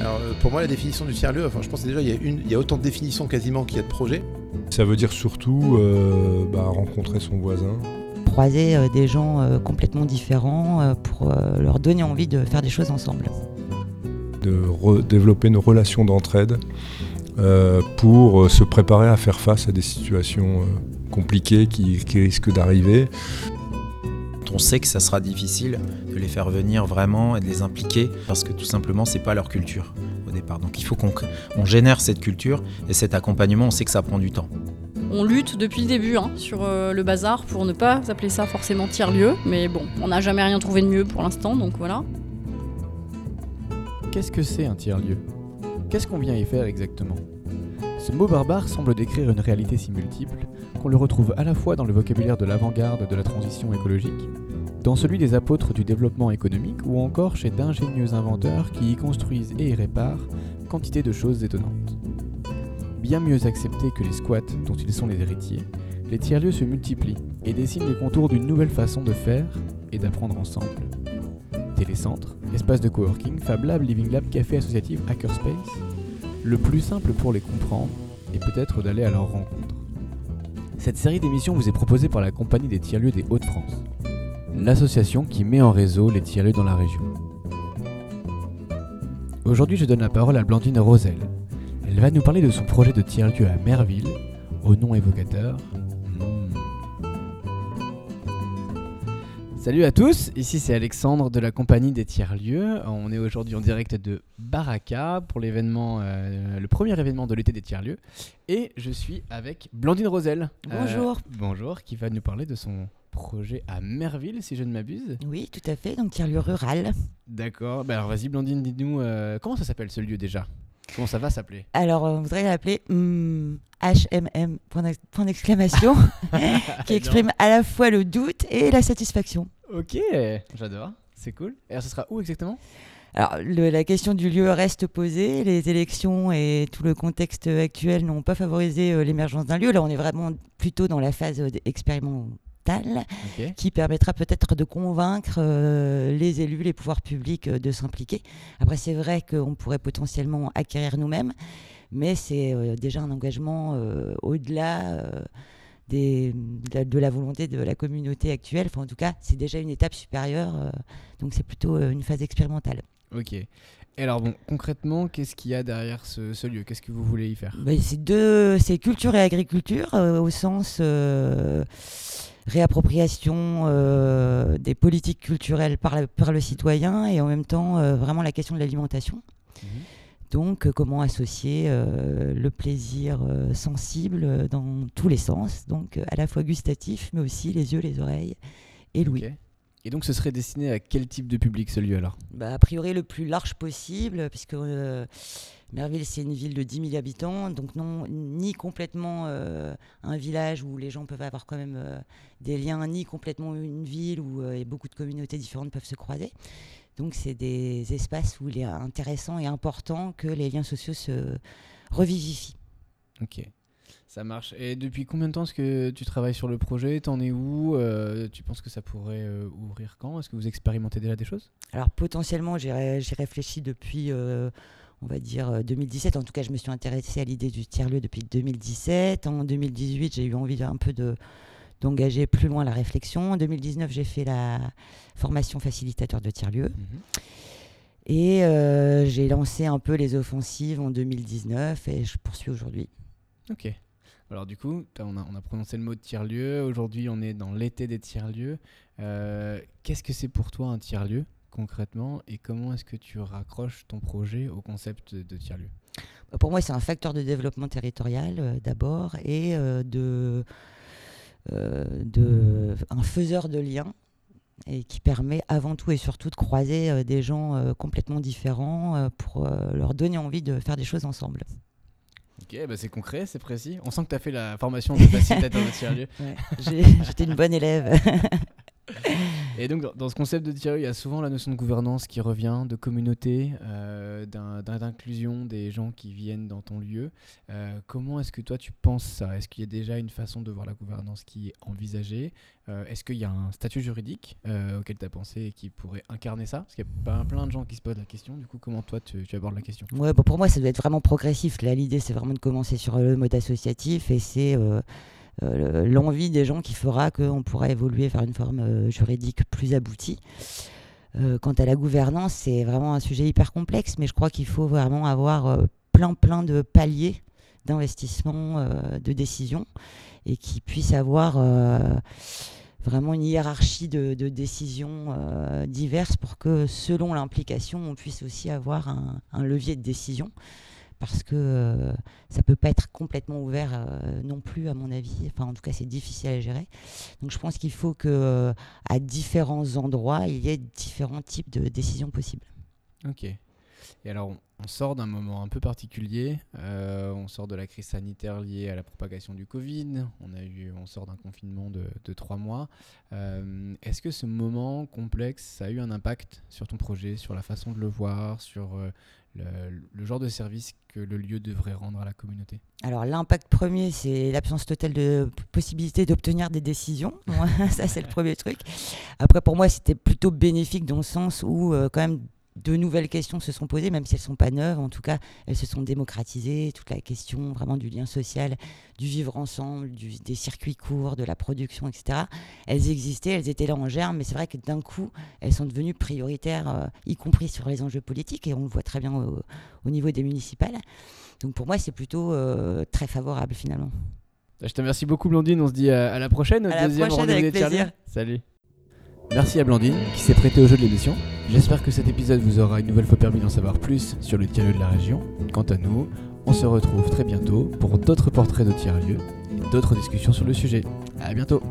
Alors, euh, pour moi, la définition du tiers-lieu, enfin, je pense que déjà, il y, a une, il y a autant de définitions quasiment qu'il y a de projets. Ça veut dire surtout euh, bah, rencontrer son voisin. Croiser euh, des gens euh, complètement différents euh, pour euh, leur donner envie de faire des choses ensemble. de développer une relation d'entraide euh, pour euh, se préparer à faire face à des situations euh, compliquées qui, qui risquent d'arriver. On sait que ça sera difficile de les faire venir vraiment et de les impliquer parce que tout simplement c'est pas leur culture au départ. Donc il faut qu'on on génère cette culture et cet accompagnement, on sait que ça prend du temps. On lutte depuis le début hein, sur euh, le bazar pour ne pas appeler ça forcément tiers-lieu, mais bon, on n'a jamais rien trouvé de mieux pour l'instant, donc voilà. Qu'est-ce que c'est un tiers-lieu? Qu'est-ce qu'on vient y faire exactement? Ce mot barbare semble décrire une réalité si multiple qu'on le retrouve à la fois dans le vocabulaire de l'avant-garde de la transition écologique, dans celui des apôtres du développement économique ou encore chez d'ingénieux inventeurs qui y construisent et y réparent quantité de choses étonnantes. Bien mieux acceptés que les squats dont ils sont les héritiers, les tiers-lieux se multiplient et dessinent les contours d'une nouvelle façon de faire et d'apprendre ensemble. Télécentre, espace de coworking, Fab Lab, Living Lab, café associatif, Hackerspace. Le plus simple pour les comprendre est peut-être d'aller à leur rencontre. Cette série d'émissions vous est proposée par la Compagnie des tiers-lieux des Hauts-de-France, l'association qui met en réseau les tiers-lieux dans la région. Aujourd'hui, je donne la parole à Blandine Rosel. Elle va nous parler de son projet de tiers-lieu à Merville, au nom évocateur. Salut à tous, ici c'est Alexandre de la compagnie des tiers-lieux. On est aujourd'hui en direct de Baraka pour l'événement, euh, le premier événement de l'été des tiers-lieux. Et je suis avec Blandine Rosel. Bonjour. Euh, bonjour, qui va nous parler de son projet à Merville, si je ne m'abuse. Oui, tout à fait, donc tiers-lieu rural. D'accord, bah alors vas-y Blandine, dis-nous, euh, comment ça s'appelle ce lieu déjà? Comment ça va s'appeler? Alors, on voudrait l'appeler hmm, HMM, point d'ex- point d'exclamation, qui exprime à la fois le doute et la satisfaction. Ok, j'adore, c'est cool. Et alors ce sera où exactement? Alors, le- la question du lieu reste posée. Les élections et tout le contexte actuel n'ont pas favorisé euh, l'émergence d'un lieu. Là, on est vraiment plutôt dans la phase euh, expérimentale Qui permettra peut-être de convaincre euh, les élus, les pouvoirs publics euh, de s'impliquer. Après, c'est vrai qu'on pourrait potentiellement acquérir nous-mêmes, mais c'est euh, déjà un engagement au-delà de, la, de la volonté de la communauté actuelle. Enfin, en tout cas, c'est déjà une étape supérieure. donc, c'est plutôt une phase expérimentale. Ok. Et alors bon, concrètement, qu'est-ce qu'il y a derrière ce, ce lieu? Qu'est-ce que vous voulez y faire? Ben, c'est deux, c'est culture et agriculture euh, au sens euh, réappropriation euh, des politiques culturelles par, la- par le citoyen et en même temps vraiment la question de l'alimentation. Donc euh, comment associer le plaisir sensible dans tous les sens, donc à la fois gustatif mais aussi les yeux, les oreilles et l'ouïe. Et donc ce serait destiné à quel type de public ce lieu alors? Bah, a priori le plus large possible, puisque euh, Merville c'est une ville de 10 000 habitants, donc non ni complètement euh, un village où les gens peuvent avoir quand même euh, des liens, ni complètement une ville où et beaucoup de communautés différentes peuvent se croiser. Donc c'est des espaces où il est intéressant et important que les liens sociaux se revivifient. Ok. Ça marche. Et depuis combien de temps est-ce que tu travailles sur le projet? T'en es où? Euh, Tu penses que ça pourrait euh, ouvrir quand? Est-ce que vous expérimentez déjà des choses? Alors potentiellement, j'ai ré- réfléchi depuis, euh, on va dire, euh, 2017. En tout cas, je me suis intéressée à l'idée du tiers-lieu depuis 2017. En 2018, j'ai eu envie un peu de d'engager plus loin la réflexion. En 2019, j'ai fait la formation facilitateur de tiers-lieu. Et euh, j'ai lancé un peu les offensives en 2019 et je poursuis aujourd'hui. Ok. Alors du coup, on a, on a prononcé le mot de tiers-lieu. Aujourd'hui, on est dans l'été des tiers-lieux. Euh, Qu'est-ce que c'est pour toi un tiers-lieu concrètement et comment est-ce que tu raccroches ton projet au concept de tiers-lieu? Pour moi, c'est un facteur de développement territorial euh, d'abord et euh, de, de un faiseur de liens et qui permet avant tout et surtout de croiser des gens complètement différents pour leur donner envie de faire des choses ensemble. Ok, bah c'est concret, c'est précis. On sent que tu as fait la formation de facilitateur de tiers-lieu. Ouais, J'étais une bonne élève. Et donc, dans, ce concept de tiers-lieu, il y a souvent la notion de gouvernance qui revient, de communauté, euh, d'inclusion des gens qui viennent dans ton lieu. Euh, comment est-ce que toi tu penses ça? Est-ce qu'il y a déjà une façon de voir la gouvernance qui est envisagée? Euh, Est-ce qu'il y a un statut juridique auquel tu as pensé et qui pourrait incarner ça? Parce qu'il y a plein de gens qui se posent la question. Du coup, comment toi tu, tu abordes la question? Ouais, bon, pour moi, ça doit être vraiment progressif. Là, l'idée, c'est vraiment de commencer sur le mode associatif et c'est l'envie des gens qui fera qu'on pourra évoluer vers une forme euh, juridique plus aboutie. Euh, quant à la gouvernance, c'est vraiment un sujet hyper complexe, mais je crois qu'il faut vraiment avoir euh, plein, plein de paliers d'investissement, euh, de décision, et qui puisse avoir euh, vraiment une hiérarchie de, décisions euh, diverses pour que selon l'implication, on puisse aussi avoir un levier de décision. Parce que euh, ça peut pas être complètement ouvert euh, non plus, à mon avis. Enfin, en tout cas, c'est difficile à gérer. Donc, je pense qu'il faut que, euh, à différents endroits, il y ait différents types de décisions possibles. Ok. Et alors, on, sort d'un moment un peu particulier. euh, on sort de la crise sanitaire liée à la propagation du Covid. On, a eu, on sort d'un confinement de, trois mois. Euh, Est-ce que ce moment complexe, a eu un impact sur ton projet, sur la façon de le voir, sur euh, le, genre de service que le lieu devrait rendre à la communauté? Alors l'impact premier, c'est l'absence totale de possibilité d'obtenir des décisions. Ça, c'est le premier truc. Après, pour moi, c'était plutôt bénéfique dans le sens où quand même de nouvelles questions se sont posées, même si elles ne sont pas neuves. En tout cas, elles se sont démocratisées. Toute la question vraiment du lien social, du vivre ensemble, du- des circuits courts, de la production, etc. Elles existaient, elles étaient là en germe, mais c'est vrai que d'un coup, elles sont devenues prioritaires, euh, y compris sur les enjeux politiques, et on le voit très bien au, au niveau des municipales. Donc pour moi, c'est plutôt euh, très favorable finalement. Je te remercie beaucoup, Blandine. On se dit à, à la prochaine. au À la deuxième prochaine, rendez-vous avec plaisir. Salut. Merci à Blandine qui s'est prêtée au jeu de l'émission. J'espère que cet épisode vous aura une nouvelle fois permis d'en savoir plus sur le tiers-lieu de la région. Quant à nous, on se retrouve très bientôt pour d'autres portraits de tiers-lieux et d'autres discussions sur le sujet. À bientôt